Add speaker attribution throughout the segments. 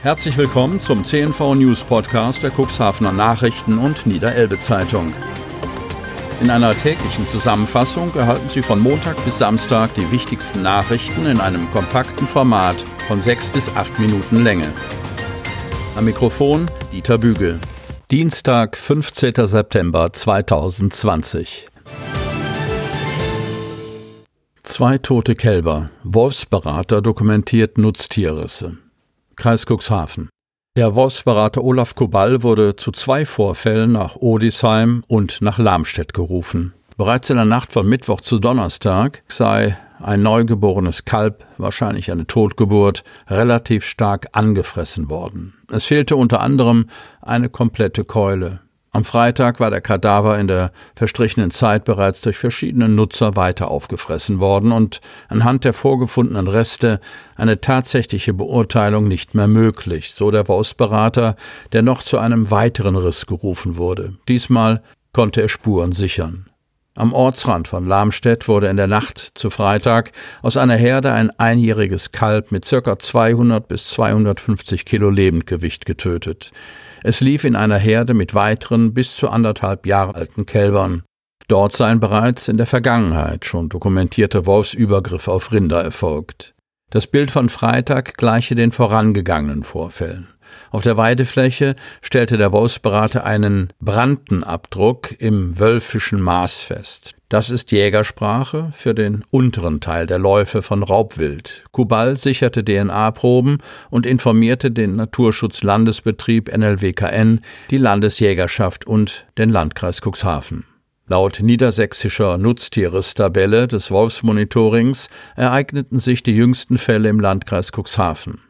Speaker 1: Herzlich willkommen zum CNV News Podcast der Cuxhavener Nachrichten und Niederelbe Zeitung. In einer täglichen Zusammenfassung erhalten Sie von Montag bis Samstag die wichtigsten Nachrichten in einem kompakten Format von sechs bis acht Minuten Länge. Am Mikrofon Dieter Bügel. Dienstag, 15. September 2020. Zwei tote Kälber. Wolfsberater dokumentiert Nutztierrisse. Kreis Cuxhaven. Der Wolfsberater Olaf Kubal wurde zu zwei Vorfällen nach Odisheim und nach Lamstedt gerufen. Bereits in der Nacht von Mittwoch zu Donnerstag sei ein neugeborenes Kalb, wahrscheinlich eine Totgeburt, relativ stark angefressen worden. Es fehlte unter anderem eine komplette Keule. Am Freitag war der Kadaver in der verstrichenen Zeit bereits durch verschiedene Nutzer weiter aufgefressen worden und anhand der vorgefundenen Reste eine tatsächliche Beurteilung nicht mehr möglich, so der Wolfsberater, der noch zu einem weiteren Riss gerufen wurde. Diesmal konnte er Spuren sichern. Am Ortsrand von Lamstedt wurde in der Nacht zu Freitag aus einer Herde ein einjähriges Kalb mit circa 200 bis 250 Kilo Lebendgewicht getötet. Es lief in einer Herde mit weiteren bis zu anderthalb Jahre alten Kälbern. Dort seien bereits in der Vergangenheit schon dokumentierte Wolfsübergriffe auf Rinder erfolgt. Das Bild von Freitag gleiche den vorangegangenen Vorfällen. Auf der Weidefläche stellte der Wolfsberater einen Brandenabdruck im wölfischen Maß fest. Das ist Jägersprache für den unteren Teil der Läufe von Raubwild. Kubal sicherte DNA-Proben und informierte den Naturschutzlandesbetrieb NLWKN, die Landesjägerschaft und den Landkreis Cuxhaven. Laut niedersächsischer Nutztierestabelle des Wolfsmonitorings ereigneten sich die jüngsten Fälle im Landkreis Cuxhaven.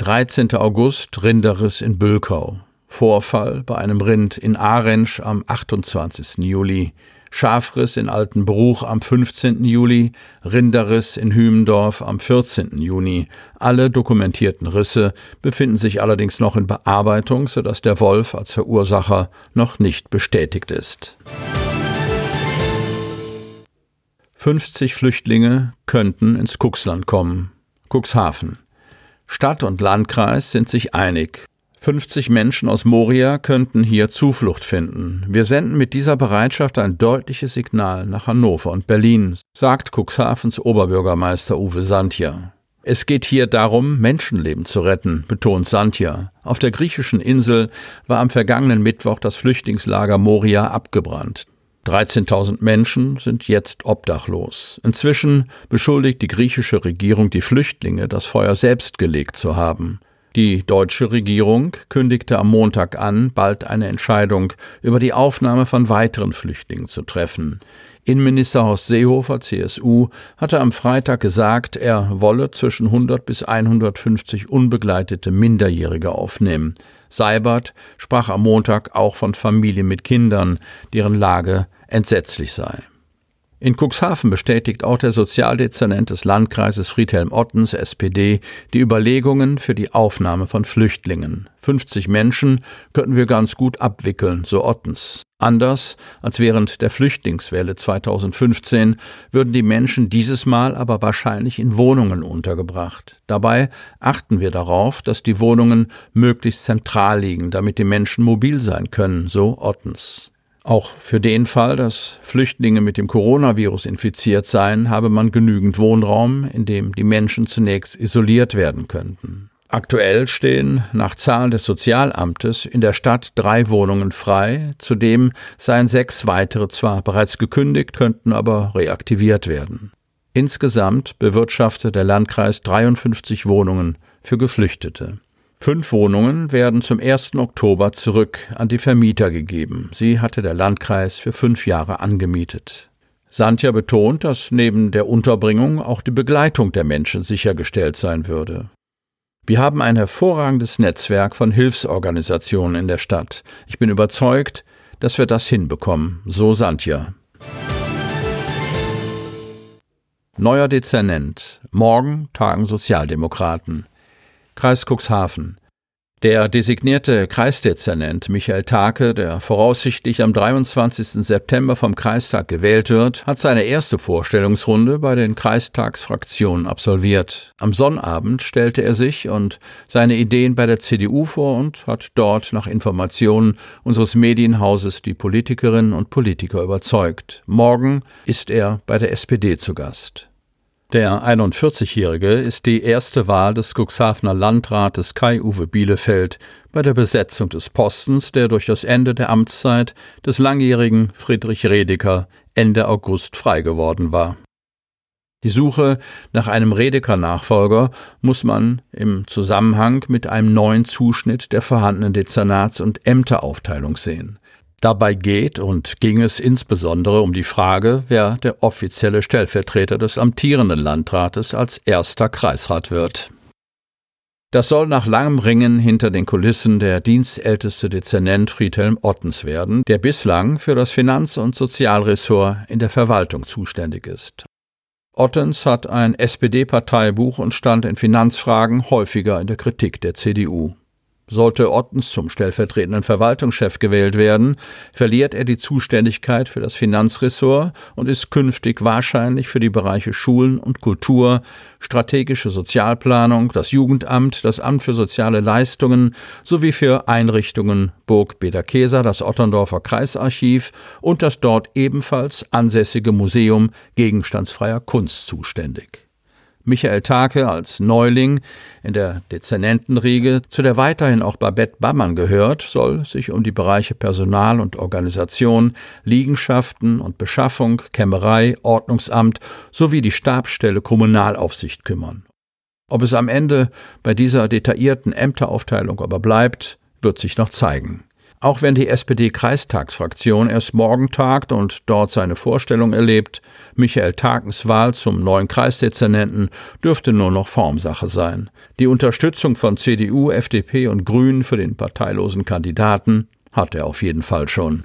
Speaker 1: 13. August Rinderriss in Bülkau. Vorfall bei einem Rind in Arensch am 28. Juli. Schafriss in Altenbruch am 15. Juli, Rinderriss in Hümendorf am 14. Juni. Alle dokumentierten Risse befinden sich allerdings noch in Bearbeitung, sodass der Wolf als Verursacher noch nicht bestätigt ist. 50 Flüchtlinge könnten ins Cuxland kommen. Cuxhaven. Stadt und Landkreis sind sich einig. 50 Menschen aus Moria könnten hier Zuflucht finden. Wir senden mit dieser Bereitschaft ein deutliches Signal nach Hannover und Berlin, sagt Cuxhavens Oberbürgermeister Uwe Santja. Es geht hier darum, Menschenleben zu retten, betont Santja. Auf der griechischen Insel war am vergangenen Mittwoch das Flüchtlingslager Moria abgebrannt. 13.000 Menschen sind jetzt obdachlos. Inzwischen beschuldigt die griechische Regierung die Flüchtlinge, das Feuer selbst gelegt zu haben. Die deutsche Regierung kündigte am Montag an, bald eine Entscheidung über die Aufnahme von weiteren Flüchtlingen zu treffen. Innenminister Horst Seehofer, CSU, hatte am Freitag gesagt, er wolle zwischen 100 bis 150 unbegleitete Minderjährige aufnehmen. Seibert sprach am Montag auch von Familien mit Kindern, deren Lage entsetzlich sei. In Cuxhaven bestätigt auch der Sozialdezernent des Landkreises Friedhelm Ottens, SPD, die Überlegungen für die Aufnahme von Flüchtlingen. 50 Menschen könnten wir ganz gut abwickeln, so Ottens. Anders als während der Flüchtlingswelle 2015 würden die Menschen dieses Mal aber wahrscheinlich in Wohnungen untergebracht. Dabei achten wir darauf, dass die Wohnungen möglichst zentral liegen, damit die Menschen mobil sein können, so Ottens. Auch für den Fall, dass Flüchtlinge mit dem Coronavirus infiziert seien, habe man genügend Wohnraum, in dem die Menschen zunächst isoliert werden könnten. Aktuell stehen nach Zahlen des Sozialamtes in der Stadt drei Wohnungen frei, zudem seien sechs weitere zwar bereits gekündigt, könnten aber reaktiviert werden. Insgesamt bewirtschaftet der Landkreis 53 Wohnungen für Geflüchtete. Fünf Wohnungen werden zum 1. Oktober zurück an die Vermieter gegeben. Sie hatte der Landkreis für fünf Jahre angemietet. Santja betont, dass neben der Unterbringung auch die Begleitung der Menschen sichergestellt sein würde. Wir haben ein hervorragendes Netzwerk von Hilfsorganisationen in der Stadt. Ich bin überzeugt, dass wir das hinbekommen, so Santja. Neuer Dezernent. Morgen tagen Sozialdemokraten. Kreis Cuxhaven. Der designierte Kreisdezernent Michael Take, der voraussichtlich am 23. September vom Kreistag gewählt wird, hat seine erste Vorstellungsrunde bei den Kreistagsfraktionen absolviert. Am Sonnabend stellte er sich und seine Ideen bei der CDU vor und hat dort nach Informationen unseres Medienhauses die Politikerinnen und Politiker überzeugt. Morgen ist er bei der SPD zu Gast. Der 41-Jährige ist die erste Wahl des Cuxhavener Landrates Kai-Uwe Bielefeld bei der Besetzung des Postens, der durch das Ende der Amtszeit des langjährigen Friedrich Redeker Ende August frei geworden war. Die Suche nach einem Redeker-Nachfolger muss man im Zusammenhang mit einem neuen Zuschnitt der vorhandenen Dezernats- und Ämteraufteilung sehen. Dabei geht und ging es insbesondere um die Frage, wer der offizielle Stellvertreter des amtierenden Landrates als erster Kreisrat wird. Das soll nach langem Ringen hinter den Kulissen der dienstälteste Dezernent Friedhelm Ottens werden, der bislang für das Finanz- und Sozialressort in der Verwaltung zuständig ist. Ottens hat ein SPD-Parteibuch und stand in Finanzfragen häufiger in der Kritik der CDU. Sollte Ottens zum stellvertretenden Verwaltungschef gewählt werden, verliert er die Zuständigkeit für das Finanzressort und ist künftig wahrscheinlich für die Bereiche Schulen und Kultur, strategische Sozialplanung, das Jugendamt, das Amt für soziale Leistungen sowie für Einrichtungen Burg Bederkeser, das Otterndorfer Kreisarchiv und das dort ebenfalls ansässige Museum gegenstandsfreier Kunst zuständig. Michael Take als Neuling in der Dezernentenriege, zu der weiterhin auch Babette Bammann gehört, soll sich um die Bereiche Personal und Organisation, Liegenschaften und Beschaffung, Kämmerei, Ordnungsamt sowie die Stabsstelle Kommunalaufsicht kümmern. Ob es am Ende bei dieser detaillierten Ämteraufteilung aber bleibt, wird sich noch zeigen. Auch wenn die SPD-Kreistagsfraktion erst morgen tagt und dort seine Vorstellung erlebt, Michael Takens Wahl zum neuen Kreisdezernenten dürfte nur noch Formsache sein. Die Unterstützung von CDU, FDP und Grünen für den parteilosen Kandidaten hat er auf jeden Fall schon.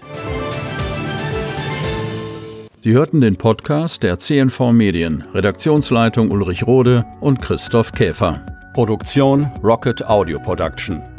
Speaker 1: Sie hörten den Podcast der CNV Medien, Redaktionsleitung Ulrich Rode und Christoph Käfer. Produktion Rocket Audio Production.